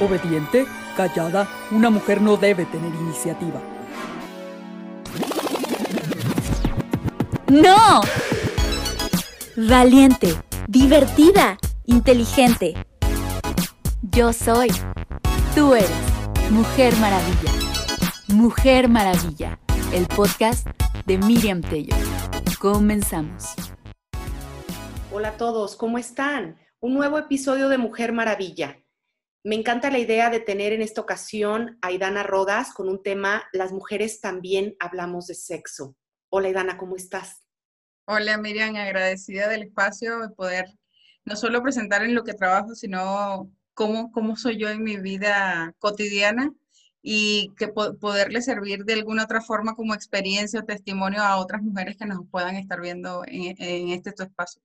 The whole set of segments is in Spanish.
Obediente, callada, una mujer no debe tener iniciativa. ¡No! Valiente, divertida, inteligente. Yo soy. Tú eres. Mujer Maravilla. Mujer Maravilla. El podcast de Miriam Tello. Comenzamos. Hola a todos, ¿cómo están? Un nuevo episodio de Mujer Maravilla. Me encanta la idea de tener en esta ocasión a Idana Rodas con un tema, las mujeres también hablamos de sexo. Hola Idana, ¿cómo estás? Hola Miriam, agradecida del espacio de poder no solo presentar en lo que trabajo, sino cómo, cómo soy yo en mi vida cotidiana y que poderle servir de alguna otra forma como experiencia o testimonio a otras mujeres que nos puedan estar viendo en, este espacio.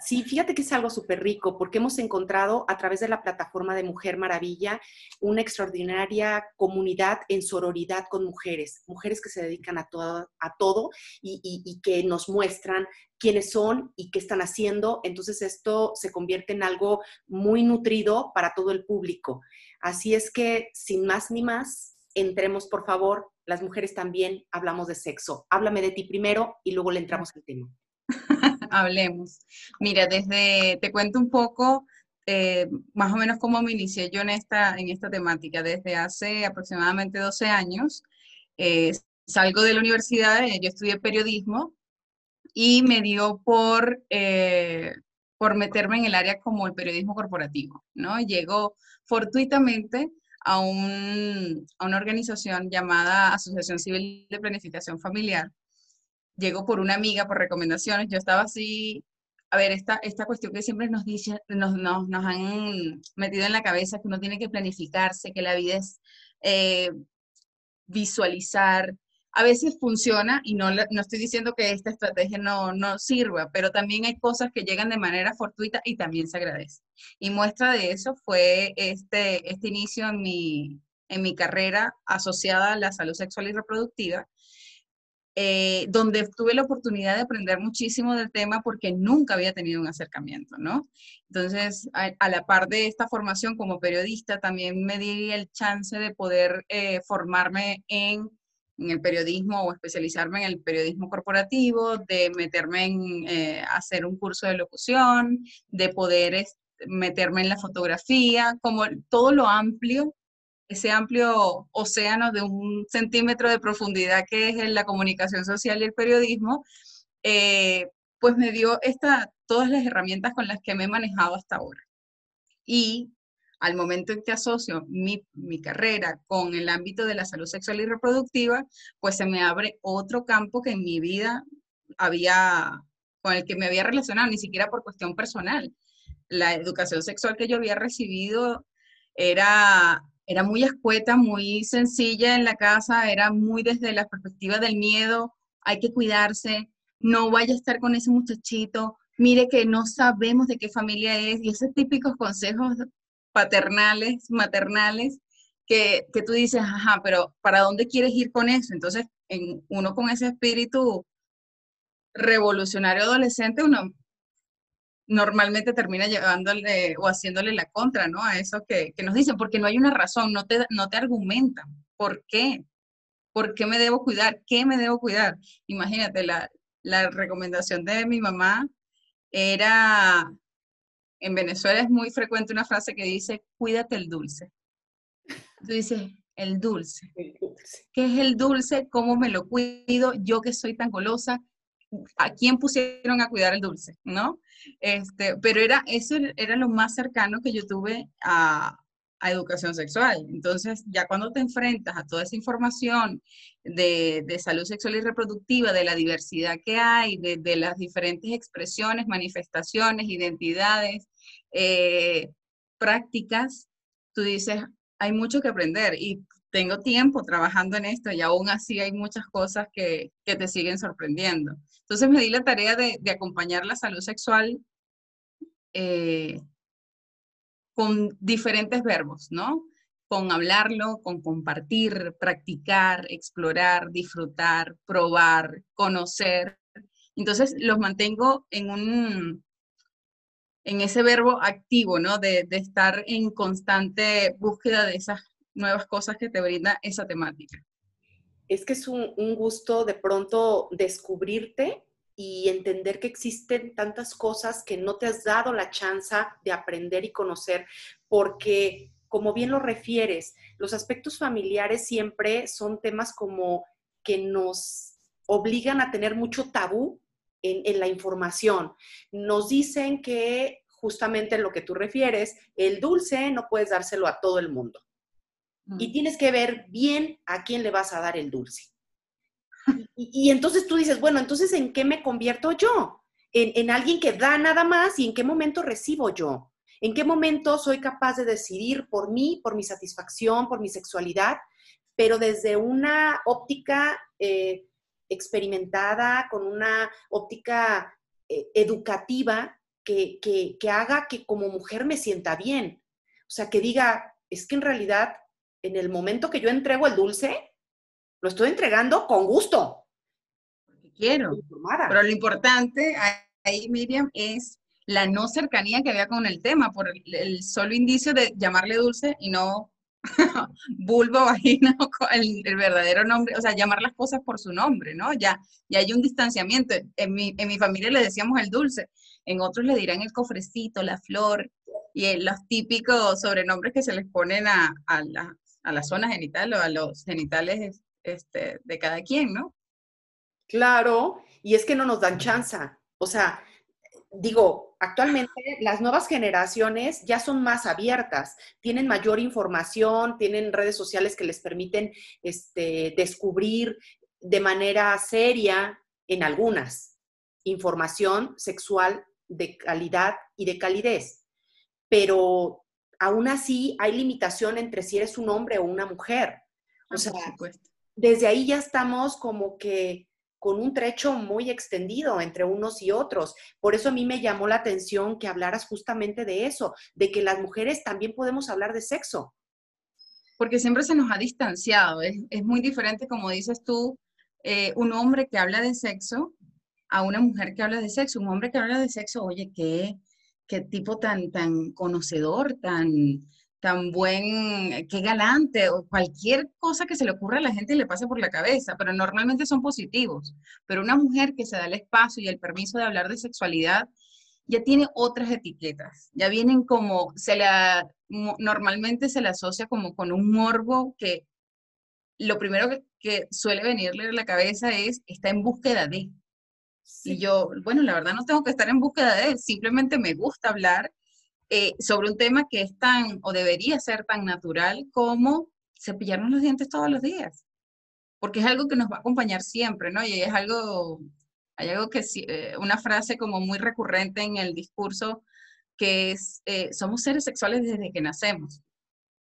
Sí, fíjate que es algo súper rico porque hemos encontrado a través de la plataforma de Mujer Maravilla una extraordinaria comunidad en sororidad con mujeres, mujeres que se dedican a todo, a todo y, que nos muestran quiénes son y qué están haciendo. Entonces esto se convierte en algo muy nutrido para todo el público. Así es que, sin más ni más, entremos por favor. Las mujeres también hablamos de sexo. Háblame de ti primero y luego le entramos al tema. Hablemos. Mira, desde, te cuento un poco eh, más o menos cómo me inicié yo en esta, en esta temática. Desde hace aproximadamente 12 años, eh, salgo de la universidad, eh, yo estudié periodismo y me dio por, por meterme en el área como el periodismo corporativo, ¿no? Llego fortuitamente a, un, a una organización llamada Asociación Civil de Planificación Familiar, llegó por una amiga, por recomendaciones, yo estaba así, a ver, esta, esta cuestión que siempre nos, dice, nos, nos, nos han metido en la cabeza, que uno tiene que planificarse, que la vida es eh, visualizar, a veces funciona y no, no estoy diciendo que esta estrategia no, no sirva, pero también hay cosas que llegan de manera fortuita y también se agradece. Y muestra de eso fue este, este inicio en mi, en mi carrera asociada a la salud sexual y reproductiva, eh, donde tuve la oportunidad de aprender muchísimo del tema porque nunca había tenido un acercamiento, ¿no? Entonces, a, la par de esta formación como periodista, también me di el chance de poder eh, formarme en, el periodismo o especializarme en el periodismo corporativo, de meterme en eh, hacer un curso de locución, de poder meterme en la fotografía, como todo lo amplio ese amplio océano de un centímetro de profundidad que es la comunicación social y el periodismo, eh, pues me dio esta, todas las herramientas con las que me he manejado hasta ahora. Y al momento en que asocio mi, mi, carrera con el ámbito de la salud sexual y reproductiva, pues se me abre otro campo que en mi vida había, con el que me había relacionado, ni siquiera por cuestión personal. La educación sexual que yo había recibido era era muy escueta, muy sencilla en la casa, era muy desde la perspectiva del miedo, hay que cuidarse, no vaya a estar con ese muchachito, mire que no sabemos de qué familia es, y esos típicos consejos paternales, maternales, que, que tú dices, ajá, pero ¿para dónde quieres ir con eso? Entonces, en, uno con ese espíritu revolucionario adolescente, uno normalmente termina llevándole o haciéndole la contra, ¿no? A eso que, nos dicen, porque no hay una razón, no te, no te argumentan. ¿Por qué? ¿Por qué me debo cuidar? ¿Qué me debo cuidar? Imagínate, la, la recomendación de mi mamá era, en Venezuela es muy frecuente una frase que dice, cuídate el dulce. Tú dices, el dulce. ¿Qué es el dulce? ¿Cómo me lo cuido? Yo que soy tan golosa, ¿a quién pusieron a cuidar el dulce? ¿No? Este, pero era, eso era lo más cercano que yo tuve a, educación sexual. Entonces, ya cuando te enfrentas a toda esa información de, salud sexual y reproductiva, de la diversidad que hay, de, las diferentes expresiones, manifestaciones, identidades, eh, prácticas, tú dices, hay mucho que aprender y tengo tiempo trabajando en esto y aún así hay muchas cosas que, que te siguen sorprendiendo. Entonces me di la tarea de, acompañar la salud sexual eh, con diferentes verbos, ¿no? Con hablarlo, con compartir, practicar, explorar, disfrutar, probar, conocer. Entonces los mantengo en un, en ese verbo activo, ¿no? De estar en constante búsqueda de esas nuevas cosas que te brinda esa temática. Es que es un, gusto de pronto descubrirte y entender que existen tantas cosas que no te has dado la chance de aprender y conocer, porque como bien lo refieres, los aspectos familiares siempre son temas como que nos obligan a tener mucho tabú en, la información. Nos dicen que justamente lo que tú refieres, el dulce no puedes dárselo a todo el mundo. Y tienes que ver bien a quién le vas a dar el dulce. Y, entonces tú dices, bueno, entonces ¿en qué me convierto yo? En, en, alguien que da nada más y en qué momento recibo yo. ¿En qué momento soy capaz de decidir por mí, por mi satisfacción, por mi sexualidad, pero desde una óptica eh, experimentada, con una óptica eh, educativa que, que, haga que como mujer me sienta bien? O sea, que diga, es que en realidad, en el momento que yo entrego el dulce, lo estoy entregando con gusto. Porque quiero. Pero lo importante ahí, Miriam, es la no cercanía que había con el tema, por el, solo indicio de llamarle dulce y no vulvo, vagina, el, el, verdadero nombre, o sea, llamar las cosas por su nombre, ¿no? Ya, ya hay un distanciamiento. En mi, en mi familia le decíamos el dulce, en otros le dirán el cofrecito, la flor, y los típicos sobrenombres que se les ponen a, a, la, a la zona genital o a los genitales este, de cada quien, ¿no? Claro, y es que no nos dan chance. O sea, digo, actualmente las nuevas generaciones ya son más abiertas, tienen mayor información, tienen redes sociales que les permiten este, descubrir de manera seria en algunas información sexual de calidad y de calidez. Pero aún así hay limitación entre si eres un hombre o una mujer. O ah, sea, desde ahí ya estamos como que con un trecho muy extendido entre unos y otros. Por eso a mí me llamó la atención que hablaras justamente de eso, de que las mujeres también podemos hablar de sexo. Porque siempre se nos ha distanciado. Es, muy diferente, como dices tú, eh, un hombre que habla de sexo a una mujer que habla de sexo. Un hombre que habla de sexo, oye, qué, qué tipo tan, tan conocedor, tan, tan buen, qué galante, o cualquier cosa que se le ocurra a la gente le pase por la cabeza, pero normalmente son positivos. Pero una mujer que se da el espacio y el permiso de hablar de sexualidad, ya tiene otras etiquetas, ya vienen como, se la, normalmente se le asocia como con un morbo que lo primero que, suele venirle a la cabeza es, está en búsqueda de. Y yo, bueno, la verdad no tengo que estar en búsqueda de, simplemente me gusta hablar eh, sobre un tema que es tan, o debería ser tan natural como cepillarnos los dientes todos los días, porque es algo que nos va a acompañar siempre, ¿no? Y es algo, hay algo que, eh, una frase como muy recurrente en el discurso, que es, eh, somos seres sexuales desde que nacemos.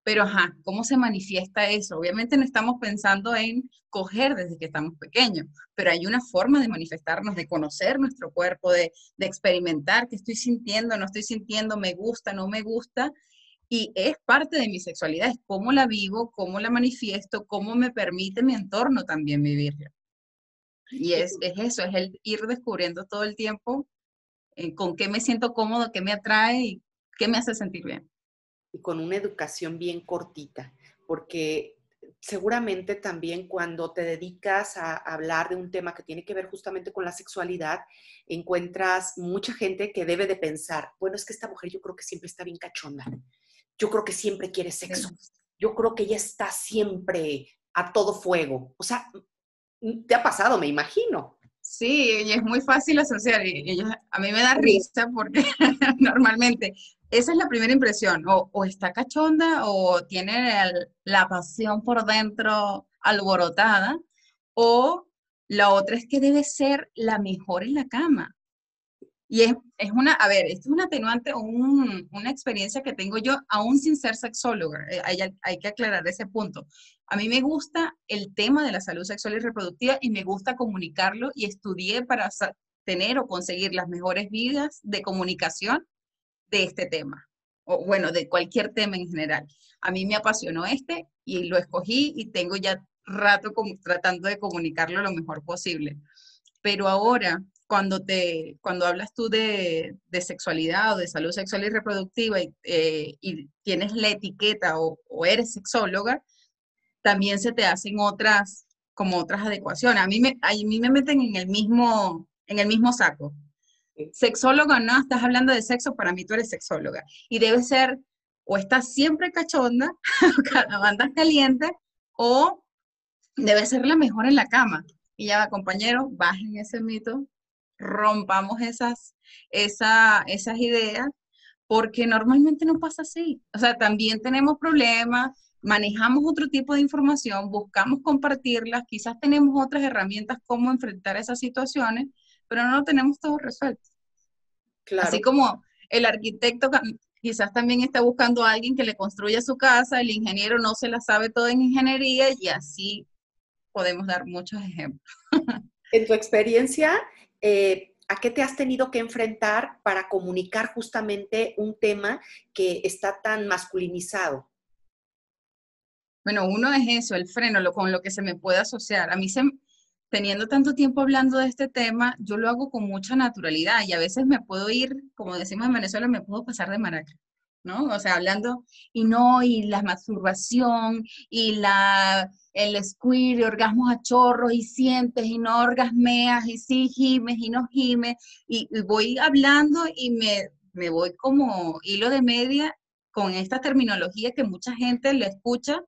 Pero, ajá, ¿cómo se manifiesta eso? Obviamente no estamos pensando en coger desde que estamos pequeños, pero hay una forma de manifestarnos, de conocer nuestro cuerpo, de, experimentar qué estoy sintiendo, no estoy sintiendo, me gusta, no me gusta. Y es parte de mi sexualidad, es cómo la vivo, cómo la manifiesto, cómo me permite mi entorno también vivirla. Y es, es eso, es el ir descubriendo todo el tiempo eh, con qué me siento cómodo, qué me atrae y qué me hace sentir bien y con una educación bien cortita, porque seguramente también cuando te dedicas a hablar de un tema que tiene que ver justamente con la sexualidad, encuentras mucha gente que debe de pensar, bueno, es que esta mujer yo creo que siempre está bien cachonda, yo creo que siempre quiere sexo, yo creo que ella está siempre a todo fuego. O sea, te ha pasado, me imagino. Sí, y es muy fácil asociar. Y, a mí me da risa porque normalmente esa es la primera impresión, o, está cachonda o tiene la pasión por dentro alborotada, o la otra es que debe ser la mejor en la cama. Y es, es una, a ver, esto es un atenuante o una experiencia que tengo yo aún sin ser sexóloga. Eh, hay, hay que aclarar ese punto. A mí me gusta el tema de la salud sexual y reproductiva y me gusta comunicarlo y estudié para tener o conseguir las mejores vidas de comunicación de este tema, o bueno, de cualquier tema en general. A mí me apasionó este y lo escogí y tengo ya rato como, tratando de comunicarlo lo mejor posible. Pero ahora, cuando, te, cuando hablas tú de, sexualidad o de salud sexual y reproductiva y, eh, tienes la etiqueta o, eres sexóloga, también se te hacen otras, como otras adecuaciones. A mí me, a mí me meten en el mismo, en el mismo saco. Sexóloga, no, estás hablando de sexo, para mí tú eres sexóloga. Y debe ser, o estás siempre cachonda, andas caliente, o debe ser la mejor en la cama. Y ya va, compañero, bajen ese mito, rompamos esas, esa, esas ideas, porque normalmente no pasa así. O sea, también tenemos problemas, manejamos otro tipo de información, buscamos compartirlas, quizás tenemos otras herramientas cómo enfrentar esas situaciones, pero no lo tenemos todo resuelto. Claro. Así como el arquitecto quizás también está buscando a alguien que le construya su casa, el ingeniero no se la sabe todo en ingeniería y así podemos dar muchos ejemplos. En tu experiencia, eh, ¿a qué te has tenido que enfrentar para comunicar justamente un tema que está tan masculinizado? Bueno, uno es eso, el freno, lo, con lo que se me puede asociar. A mí, se, teniendo tanto tiempo hablando de este tema, yo lo hago con mucha naturalidad y a veces me puedo ir, como decimos en Venezuela, me puedo pasar de maraca. ¿no? O sea, hablando, y no, y la masturbación, y la, el squirt, y orgasmos a chorros, y sientes, y no orgasmeas, y sí gimes, y no gimes, y, voy hablando y me, me voy como hilo de media con esta terminología que mucha gente le escucha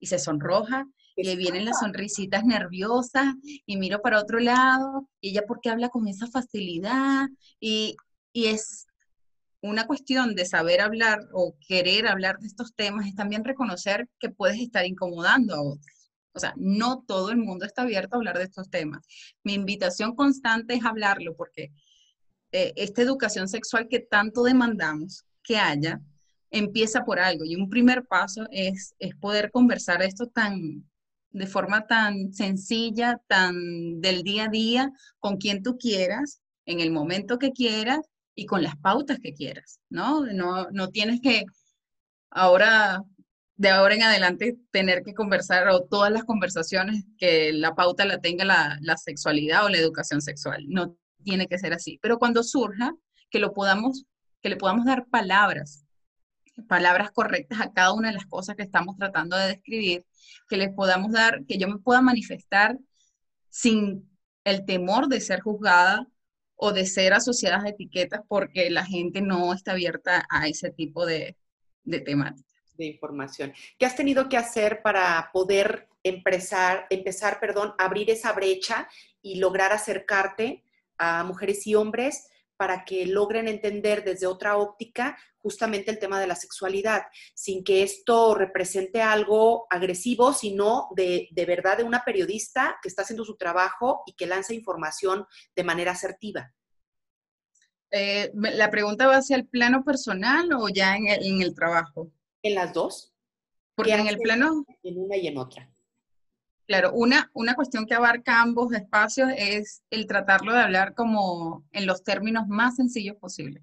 y se sonroja, y ahí vienen las sonrisitas nerviosas, y miro para otro lado, y ella porque habla con esa facilidad, y, y es una cuestión de saber hablar o querer hablar de estos temas es también reconocer que puedes estar incomodando a otros. O sea, no todo el mundo está abierto a hablar de estos temas. Mi invitación constante es hablarlo porque eh, esta educación sexual que tanto demandamos que haya, empieza por algo. Y un primer paso es, es poder conversar esto tan, de forma tan sencilla, tan del día a día, con quien tú quieras, en el momento que quieras y con las pautas que quieras, ¿no? No, no tienes que ahora, de ahora en adelante, tener que conversar o todas las conversaciones que la pauta la tenga la, la sexualidad o la educación sexual. No tiene que ser así. Pero cuando surja, que lo podamos, que le podamos dar palabras, palabras correctas a cada una de las cosas que estamos tratando de describir, que les podamos dar, que yo me pueda manifestar sin el temor de ser juzgada o de ser asociadas a etiquetas porque la gente no está abierta a ese tipo de, de temáticas. De información. ¿Qué has tenido que hacer para poder empezar, empezar perdón, abrir esa brecha y lograr acercarte a mujeres y hombres para que logren entender desde otra óptica justamente el tema de la sexualidad, sin que esto represente algo agresivo, sino de, de, verdad de una periodista que está haciendo su trabajo y que lanza información de manera asertiva. Eh, ¿La pregunta va hacia el plano personal o ya en el, en el trabajo? En las dos. Porque en el plano... En una y en otra. Claro, una, una cuestión que abarca ambos espacios es el tratarlo de hablar como en los términos más sencillos posibles.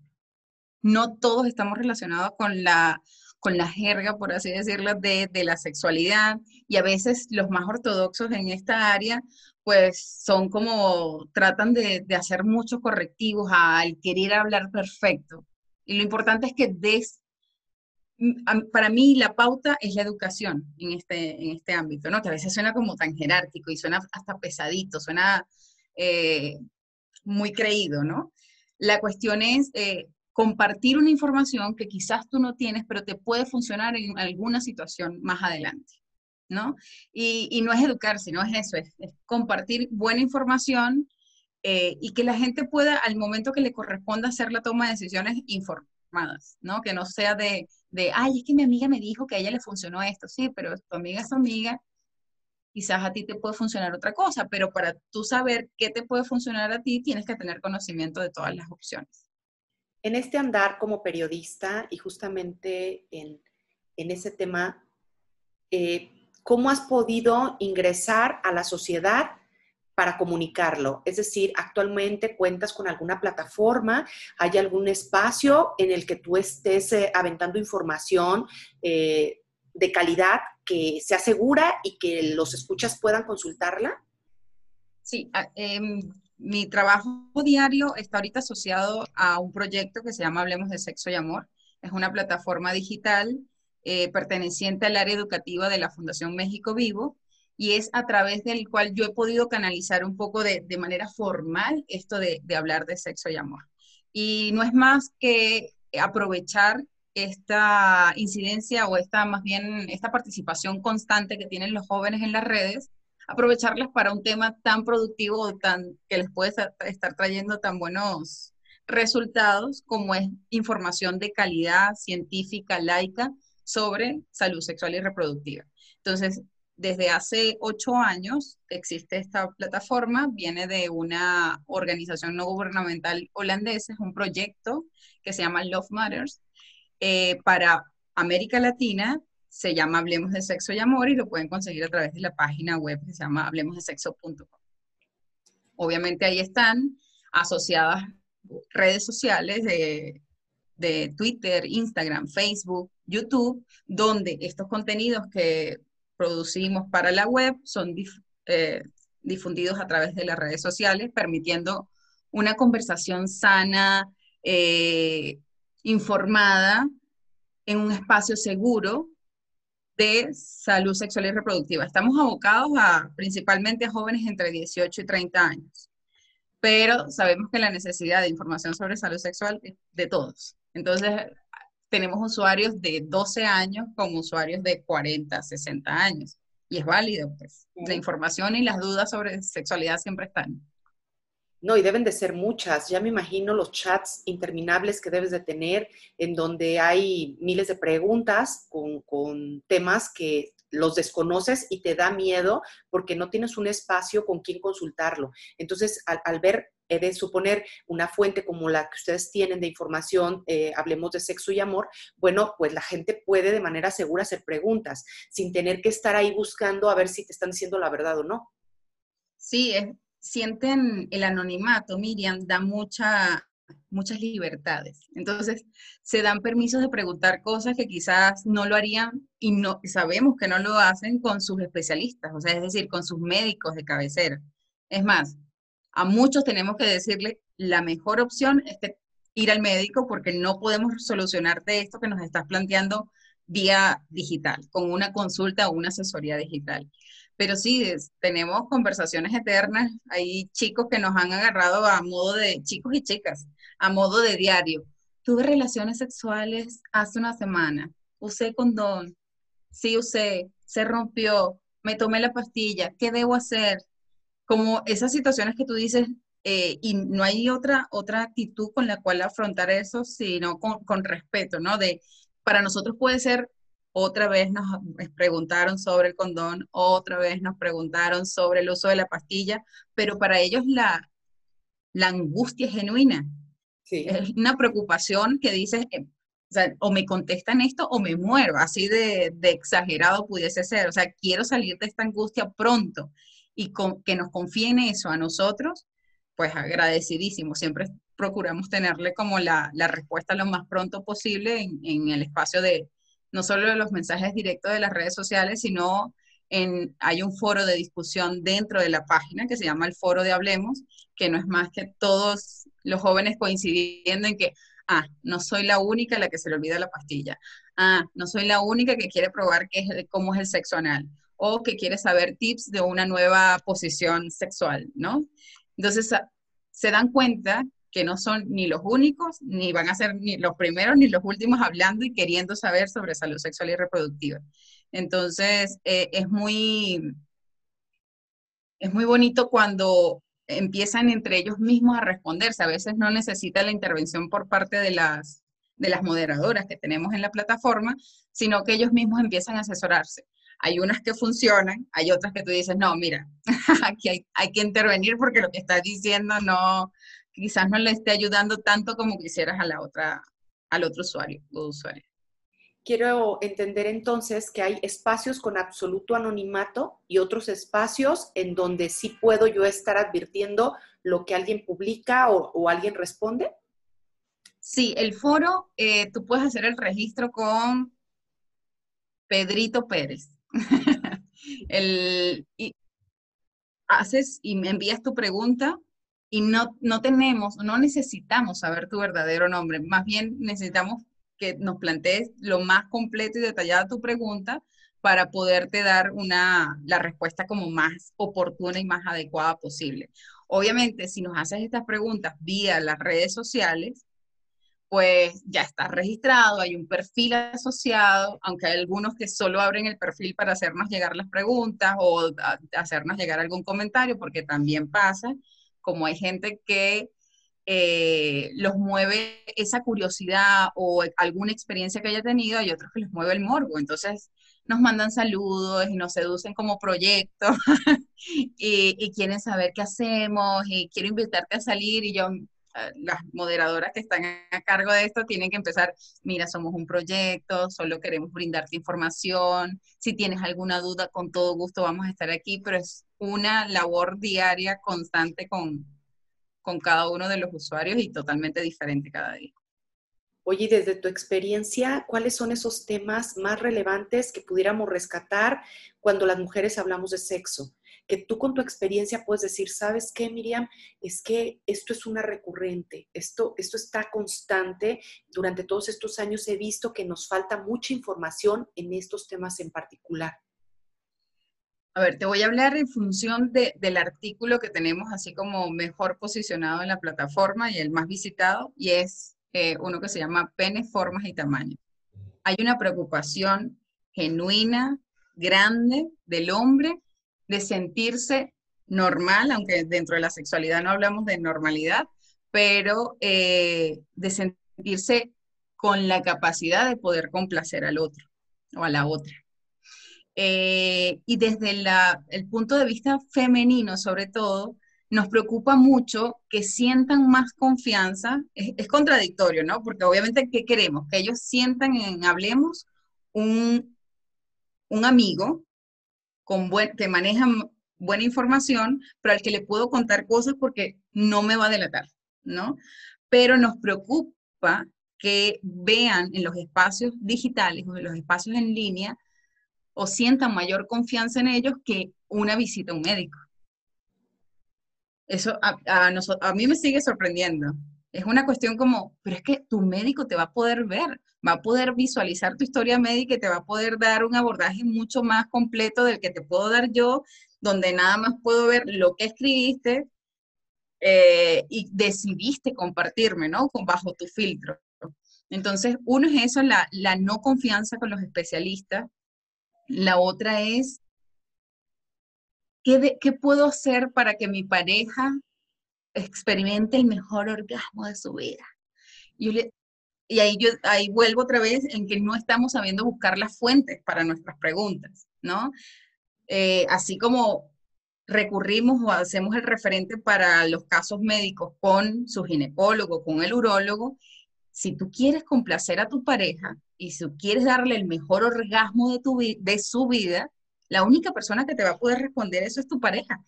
No todos estamos relacionados con la, con la jerga, por así decirlo, de, de, la sexualidad y a veces los más ortodoxos en esta área, pues son como, tratan de, de hacer muchos correctivos al querer hablar perfecto. Y lo importante es que des para mí la pauta es la educación en este, en este ámbito, ¿no? Que a veces suena como tan jerárquico y suena hasta pesadito, suena eh, muy creído, ¿no? La cuestión es eh, compartir una información que quizás tú no tienes, pero te puede funcionar en alguna situación más adelante, ¿no? Y, no es educarse, no es eso, es, compartir buena información eh, y que la gente pueda, al momento que le corresponda hacer la toma de decisiones, informadas, ¿no? Que no sea de de, ay, es que mi amiga me dijo que a ella le funcionó esto, sí, pero tu amiga es tu amiga, quizás a ti te puede funcionar otra cosa, pero para tú saber qué te puede funcionar a ti, tienes que tener conocimiento de todas las opciones. En este andar como periodista y justamente en, ese tema, eh, ¿cómo has podido ingresar a la sociedad para comunicarlo. Es decir, actualmente cuentas con alguna plataforma, hay algún espacio en el que tú estés eh, aventando información eh, de calidad que sea segura y que los escuchas puedan consultarla. Sí, ah, em, mi trabajo diario está ahorita asociado a un proyecto que se llama Hablemos de Sexo y Amor. Es una plataforma digital eh, perteneciente al área educativa de la Fundación México Vivo y es a través del cual yo he podido canalizar un poco de, manera formal esto de, de, hablar de sexo y amor. Y no es más que aprovechar esta incidencia o esta más bien esta participación constante que tienen los jóvenes en las redes, aprovecharlas para un tema tan productivo tan que les puede estar trayendo tan buenos resultados como es información de calidad científica laica sobre salud sexual y reproductiva. Entonces, desde hace ocho años existe esta plataforma, viene de una organización no gubernamental holandesa, es un proyecto que se llama Love Matters. Eh, para América Latina se llama Hablemos de Sexo y Amor y lo pueden conseguir a través de la página web que se llama hablemosdesexo.com. Obviamente ahí están asociadas redes sociales de, de Twitter, Instagram, Facebook, YouTube, donde estos contenidos que producimos para la web son eh, difundidos a través de las redes sociales, permitiendo una conversación sana, eh, informada, en un espacio seguro de salud sexual y reproductiva. Estamos abocados a principalmente a jóvenes entre 18 y 30 años, pero sabemos que la necesidad de información sobre salud sexual es de todos. Entonces, tenemos usuarios de 12 años como usuarios de 40, 60 años. Y es válido, pues. La información y las dudas sobre sexualidad siempre están. No, y deben de ser muchas. Ya me imagino los chats interminables que debes de tener, en donde hay miles de preguntas con, con temas que los desconoces y te da miedo porque no tienes un espacio con quien consultarlo. Entonces, al, ver, he de suponer una fuente como la que ustedes tienen de información, eh, hablemos de sexo y amor, bueno, pues la gente puede de manera segura hacer preguntas sin tener que estar ahí buscando a ver si te están diciendo la verdad o no. Sí, sienten el anonimato, Miriam, da mucha muchas libertades. Entonces, se dan permisos de preguntar cosas que quizás no lo harían y no sabemos que no lo hacen con sus especialistas, o sea, es decir, con sus médicos de cabecera. Es más, a muchos tenemos que decirle, la mejor opción es ir al médico porque no podemos solucionarte esto que nos estás planteando vía digital, con una consulta o una asesoría digital. Pero sí, tenemos conversaciones eternas. Hay chicos que nos han agarrado a modo de chicos y chicas, a modo de diario. Tuve relaciones sexuales hace una semana. Usé condón. Sí usé. Se rompió. Me tomé la pastilla. ¿Qué debo hacer? Como esas situaciones que tú dices, eh, y no hay otra, otra actitud con la cual afrontar eso, sino con, con respeto, ¿no? De, para nosotros puede ser otra vez nos preguntaron sobre el condón, otra vez nos preguntaron sobre el uso de la pastilla, pero para ellos la, la angustia es genuina. Es una preocupación que dices, eh, o, me contestan esto o me muero, así de, exagerado pudiese ser. O sea, quiero salir de esta angustia pronto y que nos confíen eso a nosotros, pues agradecidísimo. Siempre procuramos tenerle como la, respuesta lo más pronto posible en el espacio de, no solo de los mensajes directos de las redes sociales, sino en, hay un foro de discusión dentro de la página que se llama el Foro de Hablemos, que no es más que todos los jóvenes coincidiendo en que, ah, no soy la única la que se le olvida la pastilla, ah, no soy la única que quiere probar qué es, cómo es el sexo anal, o que quiere saber tips de una nueva posición sexual, ¿no? Entonces, se dan cuenta que no son ni los únicos, ni van a ser ni los primeros ni los últimos hablando y queriendo saber sobre salud sexual y reproductiva. Entonces, eh, es muy, es muy bonito cuando empiezan entre ellos mismos a responderse. A veces no necesita la intervención por parte de las, de las moderadoras que tenemos en la plataforma, sino que ellos mismos empiezan a asesorarse. Hay unas que funcionan, hay otras que tú dices, no, mira, aquí hay, hay que intervenir porque lo que estás diciendo no, quizás no le esté ayudando tanto como quisieras a la otra, al otro usuario o usuaria. Quiero entender entonces que hay espacios con absoluto anonimato y otros espacios en donde sí puedo yo estar advirtiendo lo que alguien publica o, alguien responde. Sí, el foro, eh, tú puedes hacer el registro con Pedrito Pérez. el, y haces y me envías tu pregunta y no, no tenemos, no necesitamos saber tu verdadero nombre, más bien necesitamos que nos plantees lo más completo y detallada tu pregunta para poderte dar una, la respuesta como más oportuna y más adecuada posible. Obviamente, si nos haces estas preguntas vía las redes sociales, pues ya está registrado, hay un perfil asociado, aunque hay algunos que solo abren el perfil para hacernos llegar las preguntas o hacernos llegar algún comentario, porque también pasa, como hay gente que eh, los mueve esa curiosidad o alguna experiencia que haya tenido, hay otros que les mueve el morbo. Entonces nos mandan saludos y nos seducen como proyecto y, y, quieren saber qué hacemos y quiero invitarte a salir y yo, eh, las moderadoras que están a cargo de esto tienen que empezar, mira, somos un proyecto, solo queremos brindarte información, si tienes alguna duda, con todo gusto vamos a estar aquí, pero es una labor diaria constante con, con cada uno de los usuarios y totalmente diferente cada día. Oye, desde tu experiencia, ¿cuáles son esos temas más relevantes que pudiéramos rescatar cuando las mujeres hablamos de sexo? Que tú con tu experiencia puedes decir, ¿sabes qué, Miriam? Es que esto es una recurrente, esto, esto está constante. Durante todos estos años he visto que nos falta mucha información en estos temas en particular. A ver, te voy a hablar en función del artículo que tenemos así como mejor posicionado en la plataforma y el más visitado, y es eh, uno que se llama Pene, Formas y Tamaños. Hay una preocupación genuina, grande del hombre de sentirse normal, aunque dentro de la sexualidad no hablamos de normalidad, pero eh, de sentirse con la capacidad de poder complacer al otro o a la otra. Eh, y desde el punto de vista femenino, sobre todo, nos preocupa mucho que sientan más confianza. Es, contradictorio, ¿no? Porque obviamente, ¿qué queremos? Que ellos sientan en Hablemos un, un amigo con buen, que maneja buena información, pero al que le puedo contar cosas porque no me va a delatar, ¿no? Pero nos preocupa que vean en los espacios digitales o en los espacios en línea o sientan mayor confianza en ellos que una visita a un médico. Eso a, mí me sigue sorprendiendo. Es una cuestión como, pero es que tu médico te va a poder ver, va a poder visualizar tu historia médica y te va a poder dar un abordaje mucho más completo del que te puedo dar yo, donde nada más puedo ver lo que escribiste eh, y decidiste compartirme, ¿no? bajo tu filtro. Entonces, uno es eso, la no confianza con los especialistas, la otra es, ¿qué, ¿qué puedo hacer para que mi pareja experimente el mejor orgasmo de su vida? y ahí vuelvo otra vez en que no estamos sabiendo buscar las fuentes para nuestras preguntas, ¿no? Eh, así como recurrimos o hacemos el referente para los casos médicos con su ginecólogo, con el urólogo, si tú quieres complacer a tu pareja y si quieres darle el mejor orgasmo de, tu de su vida, la única persona que te va a poder responder eso es tu pareja.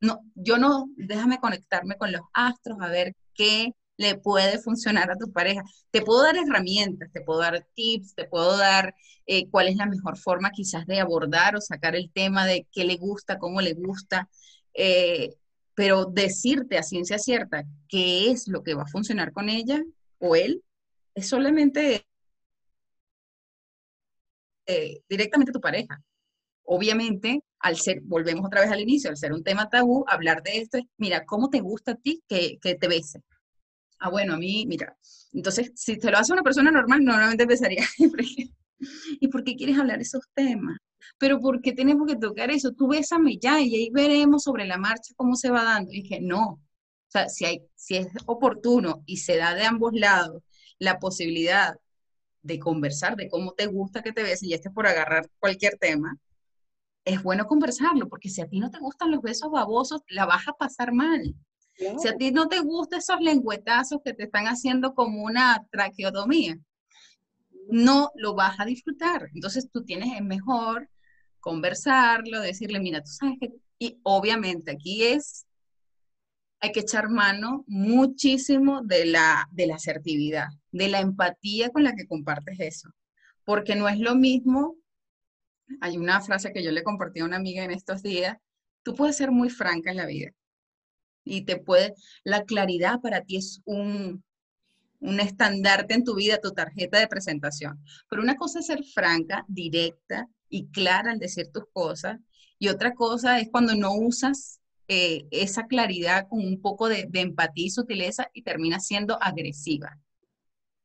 No, yo no, déjame conectarme con los astros a ver qué le puede funcionar a tu pareja. Te puedo dar herramientas, te puedo dar tips, te puedo dar eh, cuál es la mejor forma quizás de abordar o sacar el tema de qué le gusta, cómo le gusta, eh, pero decirte a ciencia cierta qué es lo que va a funcionar con ella o él, es solamente eh, directamente tu pareja. Obviamente, al ser, volvemos otra vez al inicio, al ser un tema tabú, hablar de esto es, mira, ¿cómo te gusta a ti que, te bese? Ah, bueno, a mí, mira, entonces, si te lo hace una persona normal, normalmente empezaría, ¿y por qué quieres hablar esos temas? Pero ¿por qué tenemos que tocar eso? Tú bésame ya y ahí veremos sobre la marcha cómo se va dando. Y dije, no, o sea, si, hay, si es oportuno y se da de ambos lados la posibilidad de conversar de cómo te gusta que te ves y este es por agarrar cualquier tema, es bueno conversarlo, porque si a ti no te gustan los besos babosos, la vas a pasar mal. Si a ti no te gustan esos lengüetazos que te están haciendo como una traqueotomía, no lo vas a disfrutar. Entonces tú tienes es mejor conversarlo, decirle, mira, tú sabes que, y obviamente aquí es hay que echar mano muchísimo de la, de la asertividad, de la empatía con la que compartes eso. Porque no es lo mismo, hay una frase que yo le compartí a una amiga en estos días, tú puedes ser muy franca en la vida, y te puede, la claridad para ti es un, un estandarte en tu vida, tu tarjeta de presentación. Pero una cosa es ser franca, directa y clara al decir tus cosas, y otra cosa es cuando no usas eh, esa claridad con un poco de, empatía y sutileza y terminas siendo agresiva.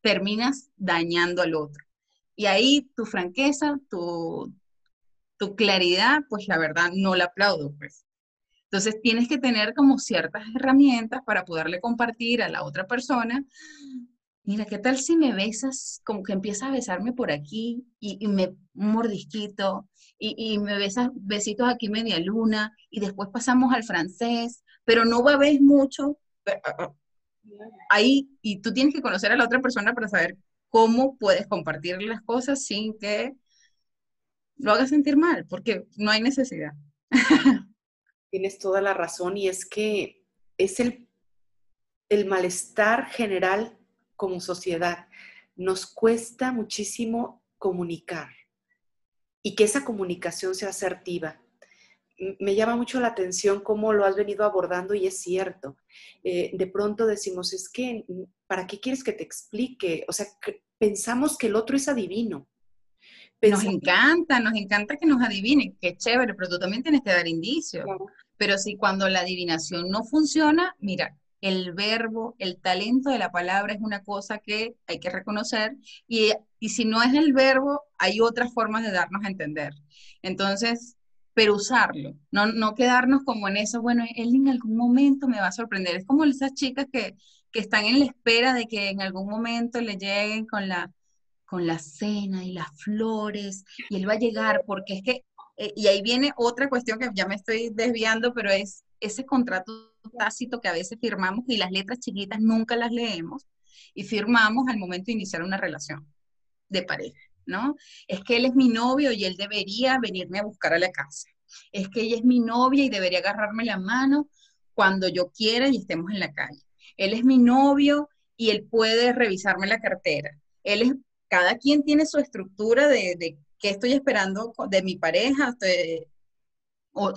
Terminas dañando al otro. Y ahí tu franqueza, tu, tu claridad, pues la verdad no la aplaudo, pues. Entonces tienes que tener como ciertas herramientas para poderle compartir a la otra persona. Mira, ¿qué tal si me besas, como que empiezas a besarme por aquí y, me mordisquito y, me besas besitos aquí media luna y después pasamos al francés, pero no va a ver mucho? Ah, ah. Ahí, y tú tienes que conocer a la otra persona para saber cómo puedes compartir las cosas sin que lo hagas sentir mal, porque no hay necesidad. Tienes toda la razón y es que es el, el malestar general como sociedad. Nos cuesta muchísimo comunicar y que esa comunicación sea asertiva. Me llama mucho la atención cómo lo has venido abordando y es cierto. Eh, de pronto decimos, es que, ¿para qué quieres que te explique? O sea, pensamos que el otro es adivino. Nos encanta, nos encanta que nos adivinen, qué chévere, pero tú también tienes que dar indicios. Pero si cuando la adivinación no funciona, mira, el verbo, el talento de la palabra es una cosa que hay que reconocer y, si no es el verbo, hay otras formas de darnos a entender. Entonces, pero usarlo, no, no quedarnos como en eso, bueno, él en algún momento me va a sorprender. Es como esas chicas que, que están en la espera de que en algún momento le lleguen con la, con la cena y las flores y él va a llegar porque es que eh, y ahí viene otra cuestión que ya me estoy desviando, pero es ese contrato tácito que a veces firmamos y las letras chiquitas nunca las leemos y firmamos al momento de iniciar una relación de pareja, ¿no? Es que él es mi novio y él debería venirme a buscar a la casa. Es que ella es mi novia y debería agarrarme la mano cuando yo quiera y estemos en la calle. Él es mi novio y él puede revisarme la cartera. Cada quien tiene su estructura de, de qué estoy esperando de mi pareja o,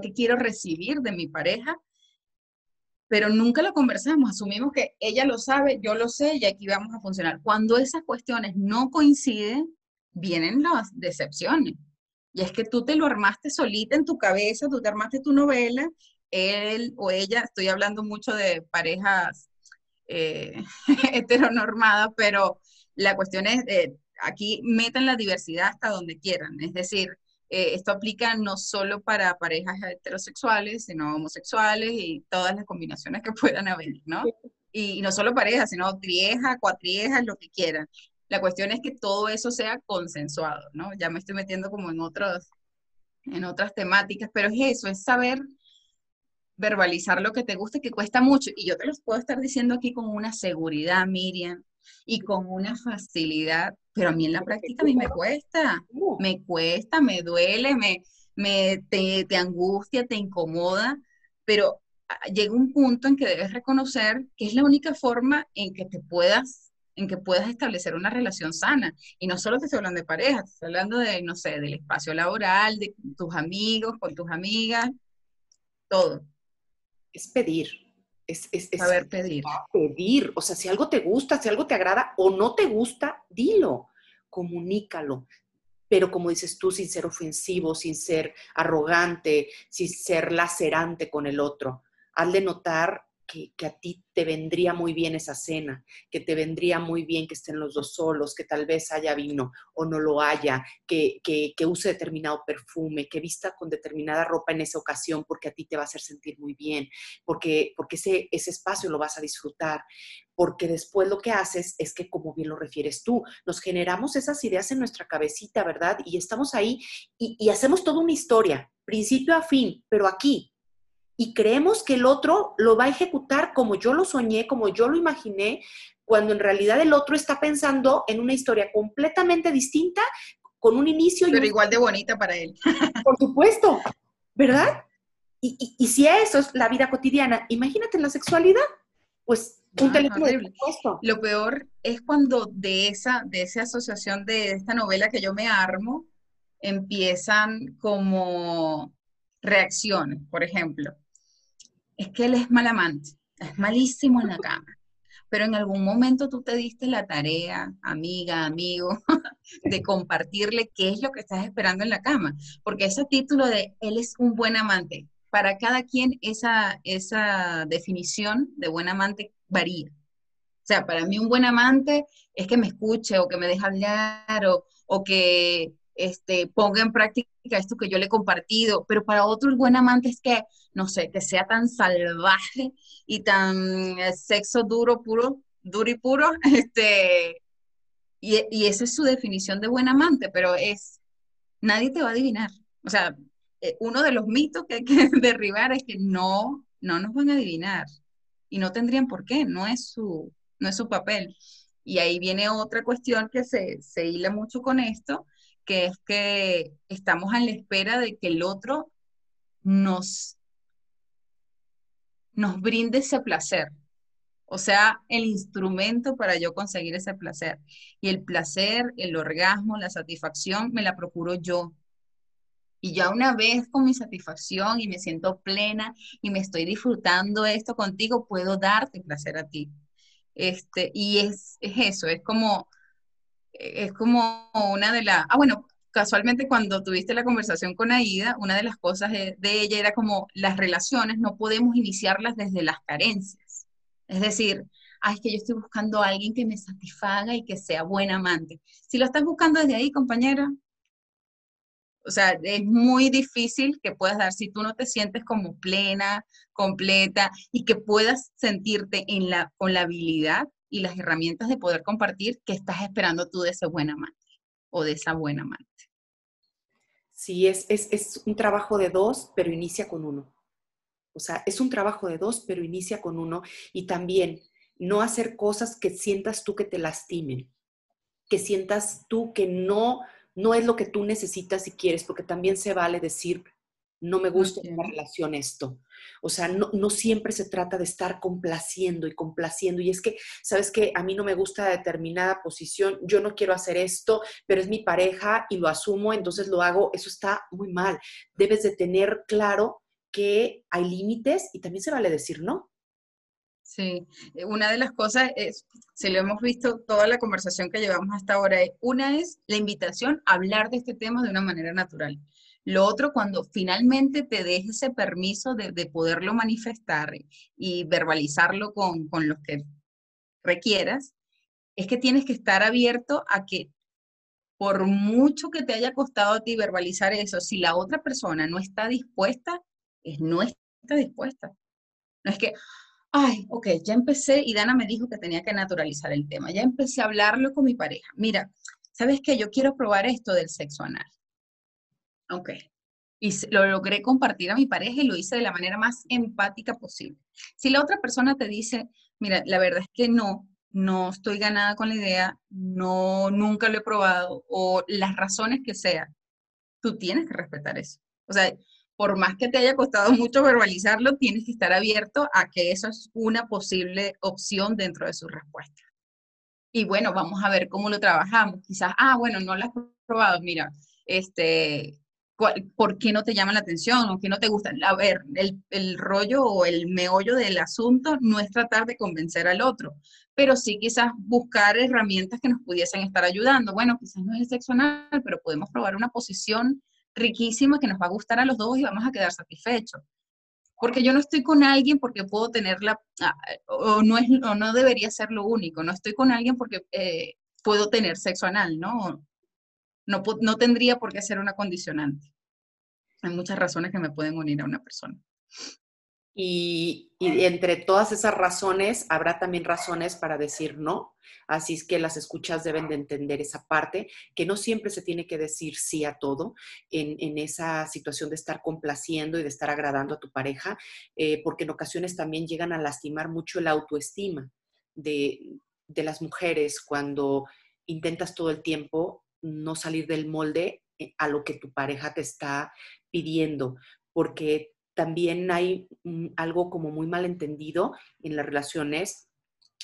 qué quiero recibir de mi pareja, pero nunca lo conversamos, asumimos que ella lo sabe, yo lo sé y aquí vamos a funcionar. Cuando esas cuestiones no coinciden, vienen las decepciones. Y es que tú te lo armaste solita en tu cabeza, tú te armaste tu novela, él o ella, estoy hablando mucho de parejas eh, heteronormadas, pero la cuestión es, eh, aquí metan la diversidad hasta donde quieran. Es decir, eh, esto aplica no solo para parejas heterosexuales, sino homosexuales y todas las combinaciones que puedan haber, ¿no? Y, no solo parejas, sino trieja, cuatriejas, lo que quieran. La cuestión es que todo eso sea consensuado, ¿no? Ya me estoy metiendo como en otros, en otras temáticas, pero es eso, es saber verbalizar lo que te gusta, que cuesta mucho. Y yo te los puedo estar diciendo aquí con una seguridad, Miriam, y con una facilidad, pero a mí en la práctica a mí me cuesta, me cuesta, me duele, me, me te, te angustia, te incomoda, pero ah, llega un punto en que debes reconocer que es la única forma en que te puedas en que puedas establecer una relación sana. Y no solo te estoy hablando de pareja, te estoy hablando de, no sé, del espacio laboral, de tus amigos, con tus amigas, todo. Es pedir, es, es, saber pedir. Pedir, o sea, si algo te gusta, si algo te agrada o no te gusta, dilo, comunícalo. Pero como dices tú, sin ser ofensivo, sin ser arrogante, sin ser lacerante con el otro. Hazle notar que, a ti te vendría muy bien esa cena, que te vendría muy bien que estén los dos solos, que tal vez haya vino o no lo haya, que, que, use determinado perfume, que vista con determinada ropa en esa ocasión porque a ti te va a hacer sentir muy bien, porque, porque ese, ese espacio lo vas a disfrutar, porque después lo que haces es que, como bien lo refieres tú, nos generamos esas ideas en nuestra cabecita, ¿verdad? Y estamos ahí y, y hacemos toda una historia, principio a fin, pero aquí, y creemos que el otro lo va a ejecutar como yo lo soñé, como yo lo imaginé, cuando en realidad el otro está pensando en una historia completamente distinta, con un inicio. Pero igual de bonita para él. Por supuesto, ¿verdad? Y, y, si eso es la vida cotidiana, imagínate en la sexualidad, pues un ah, teléfono de Lo peor es cuando de esa, de esa asociación de esta novela que yo me armo, empiezan como reacciones, por ejemplo es que él es mal amante, es malísimo en la cama. Pero en algún momento tú te diste la tarea, amiga, amigo, de compartirle qué es lo que estás esperando en la cama. Porque ese título de él es un buen amante, para cada quien esa, esa definición de buen amante varía. O sea, para mí un buen amante es que me escuche o que me deje hablar o, o que este, ponga en práctica esto que yo le he compartido, pero para otro el buen amante es que, no sé, que sea tan salvaje y tan eh, sexo duro, puro, duro y puro, este, y, y esa es su definición de buen amante, pero es, nadie te va a adivinar. O sea, eh, uno de los mitos que hay que derribar es que no, no nos van a adivinar y no tendrían por qué, no es su, no es su papel. Y ahí viene otra cuestión que se, se hila mucho con esto, que es que estamos a la espera de que el otro nos, nos brinde ese placer. O sea, el instrumento para yo conseguir ese placer. Y el placer, el orgasmo, la satisfacción, me la procuro yo. Y ya una vez con mi satisfacción y me siento plena y me estoy disfrutando esto contigo, puedo darte placer a ti. Este, y es, es eso, es como es como una de las, ah, bueno, casualmente cuando tuviste la conversación con Aida, una de las cosas de, ella era como las relaciones no podemos iniciarlas desde las carencias. Es decir, ay, es que yo estoy buscando a alguien que me satisfaga y que sea buen amante. Si lo estás buscando desde ahí, compañera, o sea, es muy difícil que puedas dar si tú no te sientes como plena, completa y que puedas sentirte en la, con la habilidad y las herramientas de poder compartir que estás esperando tú de ese buen amante o de esa buena amante. Sí, es, es, es un trabajo de dos, pero inicia con uno. O sea, es un trabajo de dos, pero inicia con uno. Y también no hacer cosas que sientas tú que te lastimen, que sientas tú que no, no es lo que tú necesitas y quieres, porque también se vale decir, no me gusta en la relación esto. O sea, no, no, siempre se trata de estar complaciendo y complaciendo. Y es que, ¿sabes que A mí no me gusta determinada posición, yo no quiero hacer esto, pero es mi pareja y lo asumo, entonces lo hago. Eso está muy mal. Debes de tener claro que hay límites y también se vale decir no. Sí, eh, una de las cosas es, si lo hemos visto, toda la conversación que llevamos hasta ahora, una es la invitación a hablar de este tema de una manera natural. Lo otro, cuando finalmente te dejes ese permiso de, poderlo manifestar y verbalizarlo con, con los que requieras, es que tienes que estar abierto a que por mucho que te haya costado a ti verbalizar eso, si la otra persona no está dispuesta, es no está dispuesta. No es que, ay, ok, ya empecé y Dana me dijo que tenía que naturalizar el tema, ya empecé a hablarlo con mi pareja. Mira, ¿sabes qué? Yo quiero probar esto del sexo anal. Ok. Y lo logré compartir a mi pareja y lo hice de la manera más empática posible. Si la otra persona te dice, mira, la verdad es que no, no estoy ganada con la idea, no, nunca lo he probado, o las razones que sean, tú tienes que respetar eso. O sea, por más que te haya costado mucho verbalizarlo, tienes que estar abierto a que eso es una posible opción dentro de su respuesta. Y bueno, vamos a ver cómo lo trabajamos. Quizás, ah, bueno, no lo has probado, mira, este, por qué no te llama la atención o qué no te gusta. A ver, el, rollo o el meollo del asunto no es tratar de convencer al otro, pero sí quizás buscar herramientas que nos pudiesen estar ayudando. Bueno, quizás no es el pero podemos probar una posición riquísima que nos va a gustar a los dos y vamos a quedar satisfechos. Porque yo no estoy con alguien porque puedo tenerla, ah, o no, es, o no debería ser lo único, no estoy con alguien porque eh, puedo tener sexo anal, ¿no? No, tendría por qué ser una condicionante. Hay muchas razones que me pueden unir a una persona. Y, entre todas esas razones habrá también razones para decir no. Así es que las escuchas deben de entender esa parte, que no siempre se tiene que decir sí a todo en, esa situación de estar complaciendo y de estar agradando a tu pareja, eh, porque en ocasiones también llegan a lastimar mucho la autoestima de, de las mujeres cuando intentas todo el tiempo no salir del molde eh, a lo que tu pareja te está pidiendo, porque también hay algo como muy malentendido en las relaciones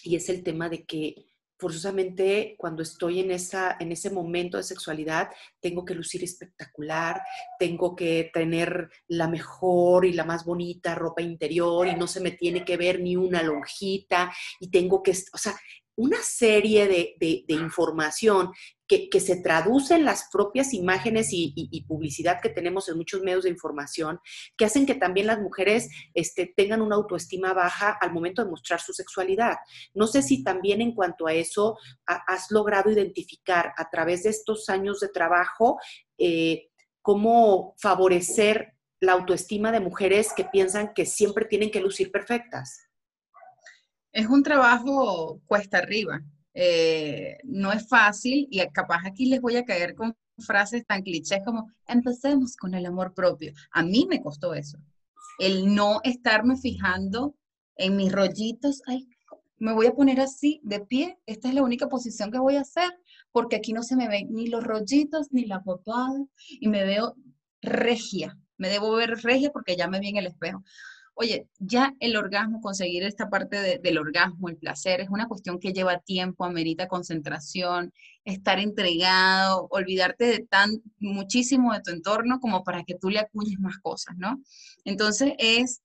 y es el tema de que forzosamente cuando estoy en, esa, en ese momento de sexualidad, tengo que lucir espectacular, tengo que tener la mejor y la más bonita ropa interior y no se me tiene que ver ni una lonjita y tengo que, o sea, una serie de, información que, se traduce en las propias imágenes y, publicidad que tenemos en muchos medios de información, que hacen que también las mujeres este, tengan una autoestima baja al momento de mostrar su sexualidad. No sé si también en cuanto a eso has logrado identificar a través de estos años de trabajo eh, cómo favorecer la autoestima de mujeres que piensan que siempre tienen que lucir perfectas. Es un trabajo cuesta arriba. Eh, no es fácil y capaz aquí les voy a caer con frases tan clichés como empecemos con el amor propio. A mí me costó eso. El no estarme fijando en mis rollitos, ay, me voy a poner así de pie, esta es la única posición que voy a hacer, porque aquí no se me ven ni los rollitos ni la papada y me veo regia. Me debo ver regia porque ya me vi en el espejo. Oye, ya el orgasmo, conseguir esta parte del orgasmo, el placer, es una cuestión que lleva tiempo, amerita concentración, estar entregado, olvidarte de tan muchísimo de tu entorno como para que tú le acuñes más cosas, ¿no? Entonces es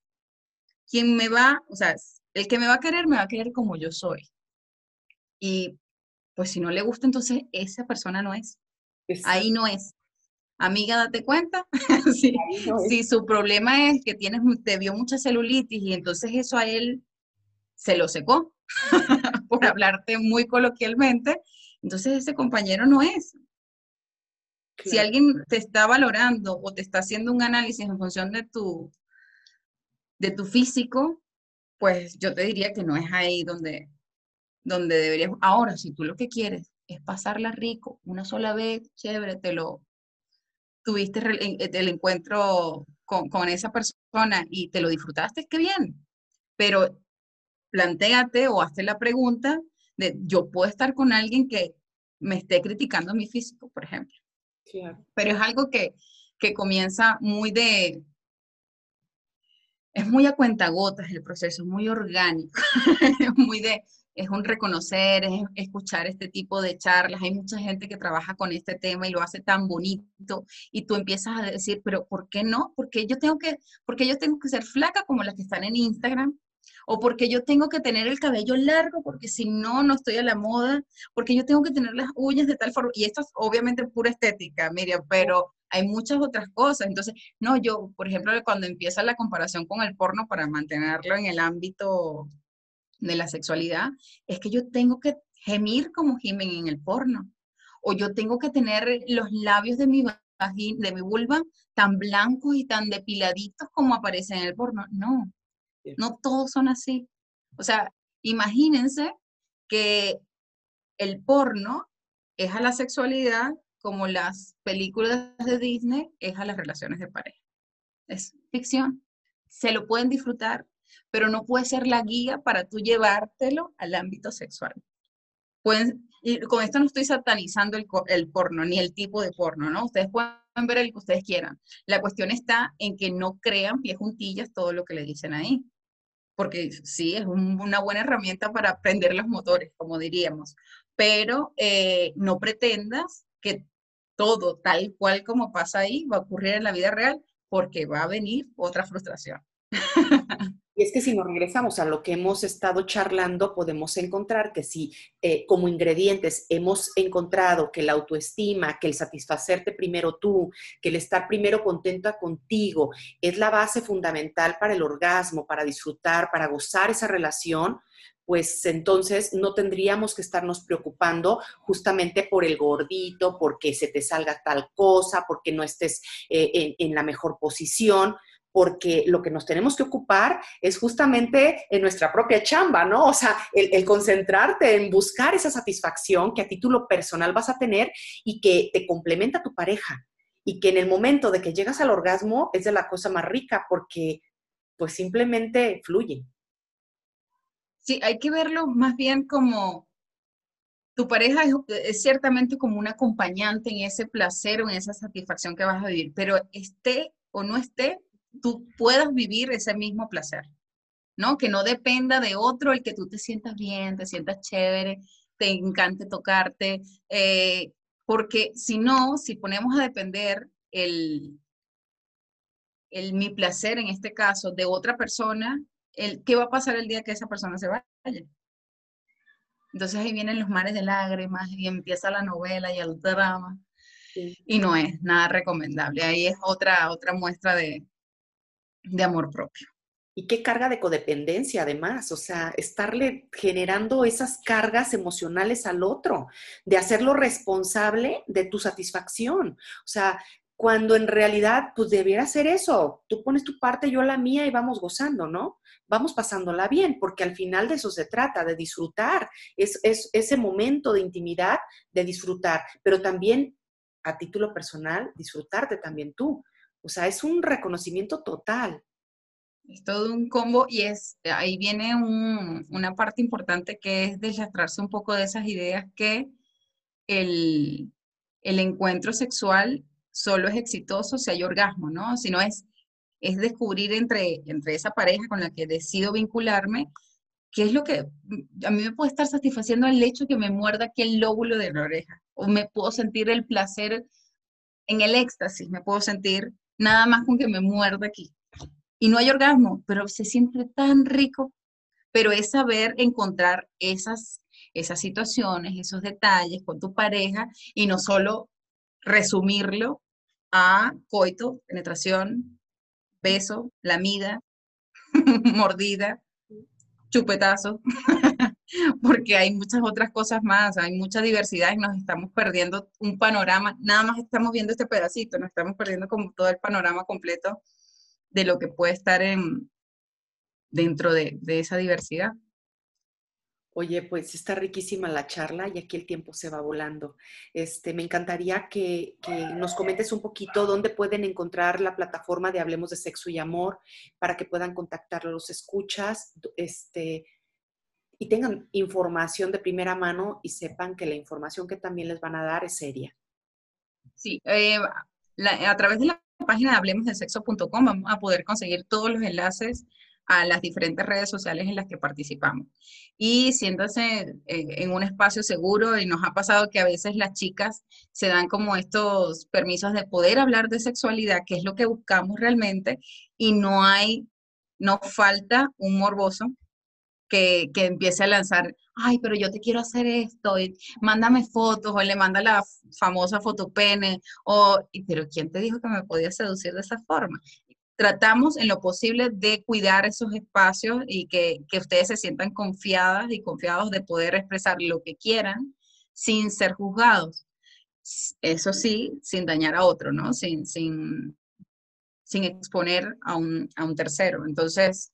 quien me va, o sea, el que me va a querer, me va a querer como yo soy. Y pues si no le gusta, entonces esa persona no es. Ahí no es amiga, date cuenta. si, su problema es que tienes, te vio mucha celulitis y entonces eso a él se lo secó, por hablarte muy coloquialmente, entonces ese compañero no es. Si alguien te está valorando o te está haciendo un análisis en función de tu, de tu físico, pues yo te diría que no es ahí donde, donde deberías. Ahora, si tú lo que quieres es pasarla rico una sola vez, chévere, te lo, tuviste el encuentro con, esa persona y te lo disfrutaste, qué bien. Pero planteate o hazte la pregunta de, yo puedo estar con alguien que me esté criticando mi físico, por ejemplo. Pero es algo que, que comienza muy de, es muy a cuentagotas el proceso, muy orgánico, muy de, es un reconocer, es escuchar este tipo de charlas. Hay mucha gente que trabaja con este tema y lo hace tan bonito y tú empiezas a decir, pero ¿por qué no? Porque yo tengo que, porque yo tengo que ser flaca como las que están en Instagram o porque yo tengo que tener el cabello largo porque si no, no estoy a la moda, porque yo tengo que tener las uñas de tal forma, y esto es obviamente pura estética, Miriam, pero hay muchas otras cosas. Entonces, no, yo, por ejemplo, cuando empieza la comparación con el porno para mantenerlo en el ámbito de la sexualidad es que yo tengo que gemir como gimen en el porno. O yo tengo que tener los labios de mi de mi vulva tan blancos y tan depiladitos como aparecen en el porno. No, no todos son así. O sea, imagínense que el porno es a la sexualidad como las películas de Disney es a las relaciones de pareja. Es ficción. Se lo pueden disfrutar pero no puede ser la guía para tú llevártelo al ámbito sexual. Con esto no estoy satanizando el, el porno, ni el tipo de porno, ¿no? Ustedes pueden ver el que ustedes quieran. La cuestión está en que no crean pie juntillas todo lo que le dicen ahí. Porque sí, es una buena herramienta para aprender los motores, como diríamos. Pero eh, no pretendas que todo tal cual como pasa ahí va a ocurrir en la vida real, porque va a venir otra frustración. Y es que si nos regresamos a lo que hemos estado charlando, podemos encontrar que si eh, como ingredientes hemos encontrado que la autoestima, que el satisfacerte primero tú, que el estar primero contenta contigo, es la base fundamental para el orgasmo, para disfrutar, para gozar esa relación, pues entonces no tendríamos que estarnos preocupando justamente por el gordito, porque se te salga tal cosa, porque no estés eh, en la mejor posición porque lo que nos tenemos que ocupar es justamente en nuestra propia chamba, ¿no? O sea, el, concentrarte en buscar esa satisfacción que a título personal vas a tener y que te complementa tu pareja. Y que en el momento de que llegas al orgasmo es de la cosa más rica porque pues simplemente fluye. Sí, hay que verlo más bien como tu pareja es, ciertamente como un acompañante en ese placer o en esa satisfacción que vas a vivir, pero esté o no esté, tú puedas vivir ese mismo placer, ¿no? Que no dependa de otro el que tú te sientas bien, te sientas chévere. te encante tocarte, eh, porque si no, si ponemos a depender el, el mi placer en este caso de otra persona, el, ¿qué va a pasar el día que esa persona se vaya? Entonces ahí vienen los mares de lágrimas y empieza la novela y el drama. Y no es nada recomendable. Ahí es otra, otra muestra de, de amor propio. Y qué carga de codependencia, además, o sea, estarle generando esas cargas emocionales al otro, de hacerlo responsable de tu satisfacción. O sea, cuando en realidad, pues debiera ser eso. Tú pones tu parte, yo la mía y vamos gozando, ¿no? Vamos pasándola bien, porque al final de eso se trata, de disfrutar. Es, es ese momento de intimidad, de disfrutar, pero también a título personal, disfrutarte también tú. O sea, es un reconocimiento total. Es todo un combo y es ahí viene una parte importante que es desastrarse un poco de esas ideas que el, el encuentro sexual solo es exitoso si hay orgasmo, ¿no? Si no es, es descubrir entre, entre esa pareja con la que decido vincularme qué es lo que a mí me puede estar satisfaciendo el hecho que me muerda aquí el lóbulo de la oreja, o me puedo sentir el placer en el éxtasis, me puedo sentir nada más con que me muerda aquí. Y no hay orgasmo, pero se siente tan rico, pero es saber encontrar esas, esas situaciones, esos detalles con tu pareja y no solo resumirlo a coito, penetración, beso, lamida, mordida, chupetazo, porque hay muchas otras cosas más, hay mucha diversidad y nos estamos perdiendo un panorama, nada más estamos viendo este pedacito, nos estamos perdiendo como todo el panorama completo de lo que puede estar en, dentro de, de esa diversidad. Oye, pues está riquísima la charla y aquí el tiempo se va volando. Este, me encantaría que, nos comentes un poquito dónde pueden encontrar la plataforma de Hablemos de Sexo y Amor para que puedan contactar a los escuchas este, y tengan información de primera mano y sepan que la información que también les van a dar es seria. Sí, eh, a través de la página de hablemosdesexo.com vamos a poder conseguir todos los enlaces a las diferentes redes sociales en las que participamos. Y siéntase en un espacio seguro y nos ha pasado que a veces las chicas se dan como estos permisos de poder hablar de sexualidad, que es lo que buscamos realmente, y no hay, no falta un morboso que, que, empiece a lanzar, ay, pero yo te quiero hacer esto, y mándame fotos, o le manda la famosa fotopene, o, pero ¿quién te dijo que me podía seducir de esa forma? tratamos en lo posible de cuidar esos espacios y que, ustedes se sientan confiadas y confiados de poder expresar lo que quieran sin ser juzgados. Eso sí, sin dañar a otro, ¿no? Sin, sin, sin exponer a un, tercero. Entonces,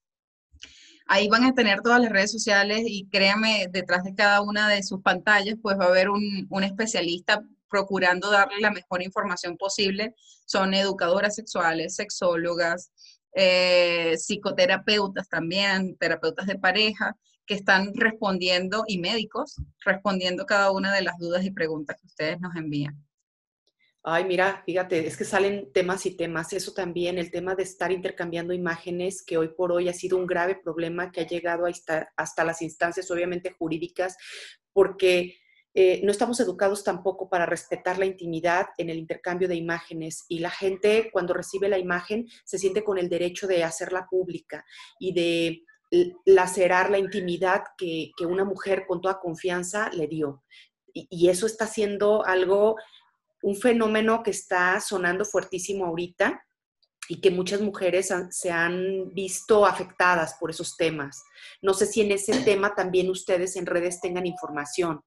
ahí van a tener todas las redes sociales y créanme, detrás de cada una de sus pantallas, pues va a haber un, un especialista procurando darle la mejor información posible. Son educadoras sexuales, sexólogas, eh, psicoterapeutas también, terapeutas de pareja, que están respondiendo, y médicos, respondiendo cada una de las dudas y preguntas que ustedes nos envían. Ay, mira, fíjate, es que salen temas y temas. Eso también, el tema de estar intercambiando imágenes, que hoy por hoy ha sido un grave problema que ha llegado hasta, hasta las instancias, obviamente, jurídicas, porque eh, no estamos educados tampoco para respetar la intimidad en el intercambio de imágenes y la gente cuando recibe la imagen se siente con el derecho de hacerla pública y de lacerar la intimidad que, una mujer con toda confianza le dio. Y, eso está siendo algo, un fenómeno que está sonando fuertísimo ahorita y que muchas mujeres se han visto afectadas por esos temas. No sé si en ese tema también ustedes en redes tengan información.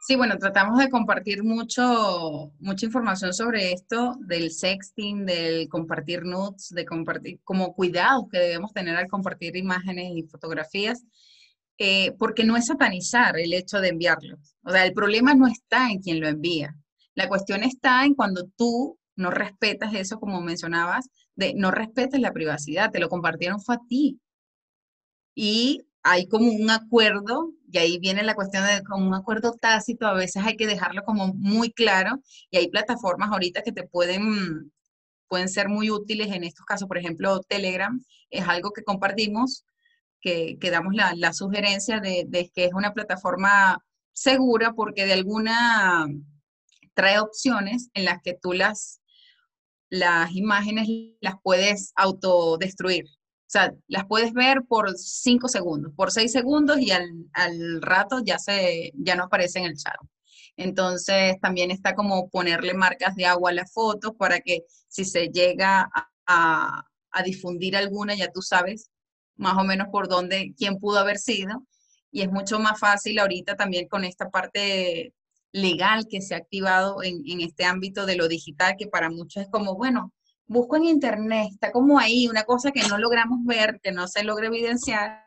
Sí, bueno, tratamos de compartir mucho, mucha información sobre esto, del sexting, del compartir nudes, de compartir, como cuidados que debemos tener al compartir imágenes y fotografías, eh, porque no es satanizar el hecho de enviarlos. O sea, el problema no está en quien lo envía. La cuestión está en cuando tú no respetas eso, como mencionabas, de no respetas la privacidad, te lo compartieron fue a ti. Y hay como un acuerdo, y ahí viene la cuestión de como un acuerdo tácito, a veces hay que dejarlo como muy claro, y hay plataformas ahorita que te pueden, pueden ser muy útiles en estos casos, por ejemplo, Telegram es algo que compartimos, que, que damos la, la sugerencia de, de, que es una plataforma segura porque de alguna trae opciones en las que tú las, las imágenes las puedes autodestruir. O sea, las puedes ver por cinco segundos, por seis segundos y al, al rato ya, se, ya no aparece en el chat. Entonces, también está como ponerle marcas de agua a las fotos para que si se llega a, a, difundir alguna, ya tú sabes más o menos por dónde, quién pudo haber sido. Y es mucho más fácil ahorita también con esta parte legal que se ha activado en, en este ámbito de lo digital, que para muchos es como, bueno, busco en internet, está como ahí, una cosa que no logramos ver, que no se logra evidenciar,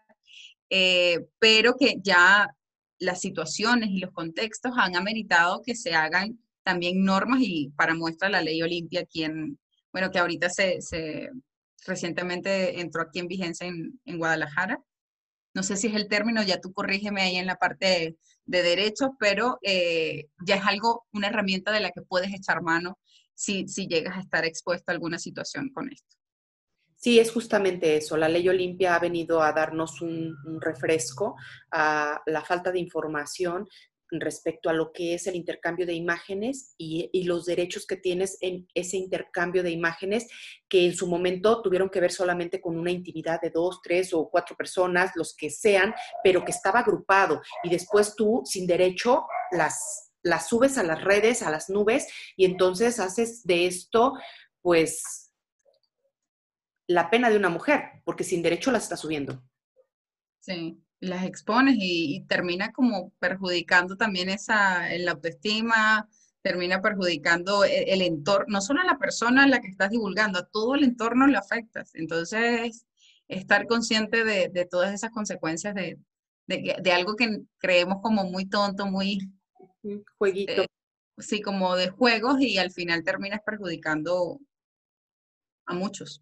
eh, pero que ya las situaciones y los contextos han ameritado que se hagan también normas y para muestra la ley Olimpia, quien, bueno, que ahorita se, se recientemente entró aquí en vigencia en, en, Guadalajara. No sé si es el término, ya tú corrígeme ahí en la parte de, de derechos, pero eh, ya es algo, una herramienta de la que puedes echar mano si, si llegas a estar expuesto a alguna situación con esto. Sí, es justamente eso. La ley Olimpia ha venido a darnos un, refresco a la falta de información respecto a lo que es el intercambio de imágenes y, los derechos que tienes en ese intercambio de imágenes que en su momento tuvieron que ver solamente con una intimidad de dos, tres o cuatro personas, los que sean, pero que estaba agrupado y después tú sin derecho las, las subes a las redes, a las nubes y entonces haces de esto pues la pena de una mujer, porque sin derecho las está subiendo. Sí, las expones y, y termina como perjudicando también esa, la autoestima, termina perjudicando el, el, entorno, no solo a la persona a la que estás divulgando, a todo el entorno le afectas. Entonces, estar consciente de, de todas esas consecuencias de, de, de, algo que creemos como muy tonto, muy... Jueguito. Eh, sí, como de juegos y al final terminas perjudicando a muchos.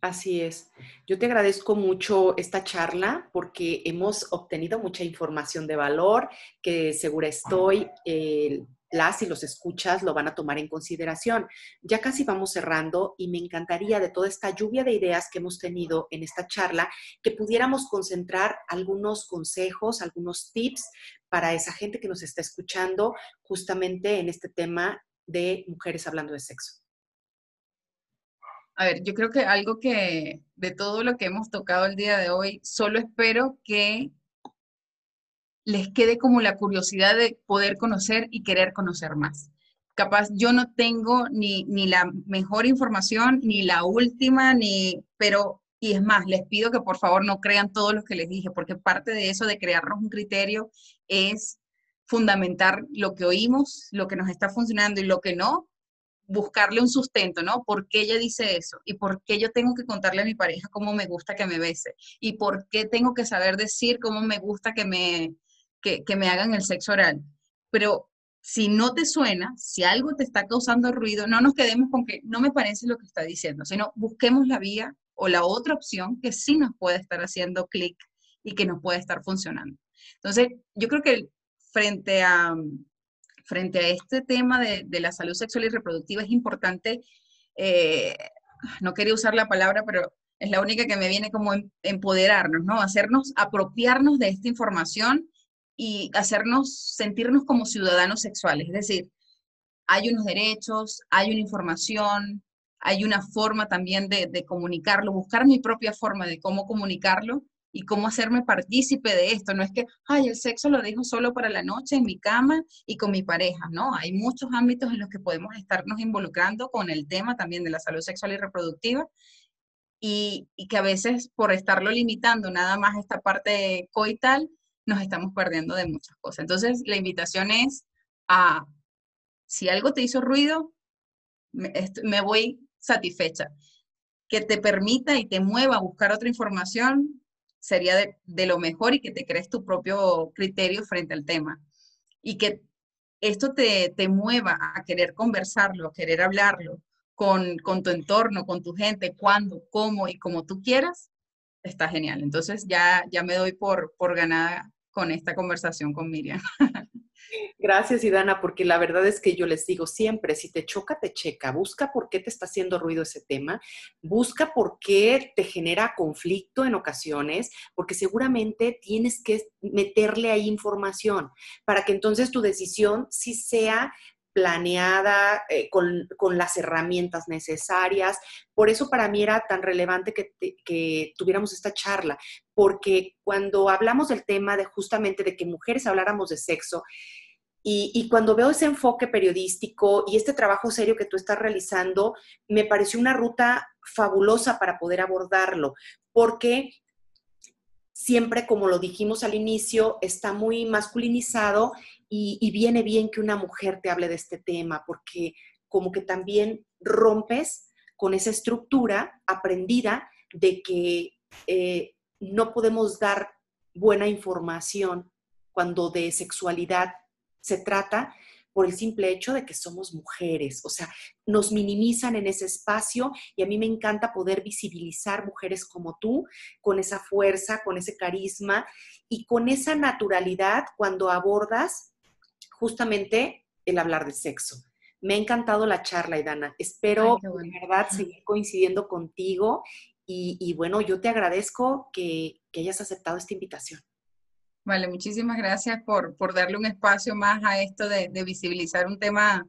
Así es. Yo te agradezco mucho esta charla porque hemos obtenido mucha información de valor que segura estoy. Eh, las y los escuchas lo van a tomar en consideración. Ya casi vamos cerrando y me encantaría de toda esta lluvia de ideas que hemos tenido en esta charla que pudiéramos concentrar algunos consejos, algunos tips para esa gente que nos está escuchando justamente en este tema de mujeres hablando de sexo. A ver, yo creo que algo que de todo lo que hemos tocado el día de hoy, solo espero que les quede como la curiosidad de poder conocer y querer conocer más. Capaz yo no tengo ni, ni la mejor información, ni la última, ni, pero, y es más, les pido que por favor no crean todo lo que les dije, porque parte de eso de crearnos un criterio es fundamentar lo que oímos, lo que nos está funcionando y lo que no, buscarle un sustento, ¿no? ¿Por qué ella dice eso? ¿Y por qué yo tengo que contarle a mi pareja cómo me gusta que me bese? ¿Y por qué tengo que saber decir cómo me gusta que me, que, me hagan el sexo oral? Pero si no te suena, si algo te está causando ruido, no nos quedemos con que no me parece lo que está diciendo, sino busquemos la vía o la otra opción que sí nos puede estar haciendo clic y que nos puede estar funcionando. Entonces, yo creo que frente a, frente a este tema de, de, la salud sexual y reproductiva es importante, eh, no quería usar la palabra, pero es la única que me viene como empoderarnos, ¿no? Hacernos, apropiarnos de esta información y hacernos sentirnos como ciudadanos sexuales. Es decir, hay unos derechos, hay una información, hay una forma también de, de comunicarlo, buscar mi propia forma de cómo comunicarlo y cómo hacerme partícipe de esto. No es que, ay, el sexo lo dejo solo para la noche en mi cama y con mi pareja. No, hay muchos ámbitos en los que podemos estarnos involucrando con el tema también de la salud sexual y reproductiva y, y que a veces por estarlo limitando nada más esta parte coital, nos estamos perdiendo de muchas cosas. Entonces, la invitación es a, si algo te hizo ruido, me, me voy satisfecha. Que te permita y te mueva a buscar otra información, sería de, de, lo mejor y que te crees tu propio criterio frente al tema. Y que esto te, te mueva a querer conversarlo, a querer hablarlo con, con, tu entorno, con tu gente, cuando, cómo y como tú quieras, está genial. Entonces ya, ya me doy por, por ganada con esta conversación con Miriam. Gracias, Idana, porque la verdad es que yo les digo siempre, si te choca, te checa, busca por qué te está haciendo ruido ese tema, busca por qué te genera conflicto en ocasiones, porque seguramente tienes que meterle ahí información para que entonces tu decisión sí sea planeada, eh, con, las herramientas necesarias. Por eso para mí era tan relevante que, que, tuviéramos esta charla, porque cuando hablamos del tema de justamente de que mujeres habláramos de sexo, y, cuando veo ese enfoque periodístico y este trabajo serio que tú estás realizando, me pareció una ruta fabulosa para poder abordarlo, porque siempre, como lo dijimos al inicio, está muy masculinizado y, viene bien que una mujer te hable de este tema, porque como que también rompes con esa estructura aprendida de que eh, no podemos dar buena información cuando de sexualidad se trata por el simple hecho de que somos mujeres, o sea, nos minimizan en ese espacio y a mí me encanta poder visibilizar mujeres como tú, con esa fuerza, con ese carisma y con esa naturalidad cuando abordas justamente el hablar de sexo. Me ha encantado la charla, Idana. Espero, de verdad, seguir coincidiendo contigo y, bueno, yo te agradezco que hayas aceptado esta invitación. Vale, muchísimas gracias por, darle un espacio más a esto de, visibilizar un tema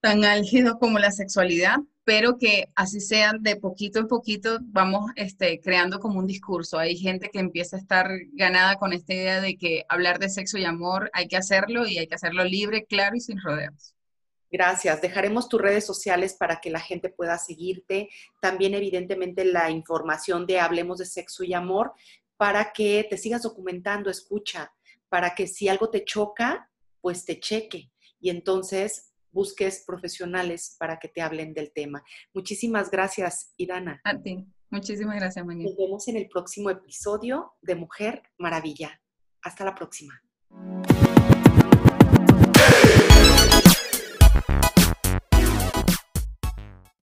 tan álgido como la sexualidad, pero que así sean de poquito en poquito vamos este, creando como un discurso. Hay gente que empieza a estar ganada con esta idea de que hablar de sexo y amor hay que hacerlo y hay que hacerlo libre, claro y sin rodeos. Gracias. Dejaremos tus redes sociales para que la gente pueda seguirte. También, evidentemente, la información de Hablemos de Sexo y Amor para que te sigas documentando, escucha, para que si algo te choca, pues te cheque y entonces busques profesionales para que te hablen del tema. Muchísimas gracias, Irana. A ti. Muchísimas gracias, Mañana. Nos vemos en el próximo episodio de Mujer Maravilla. Hasta la próxima.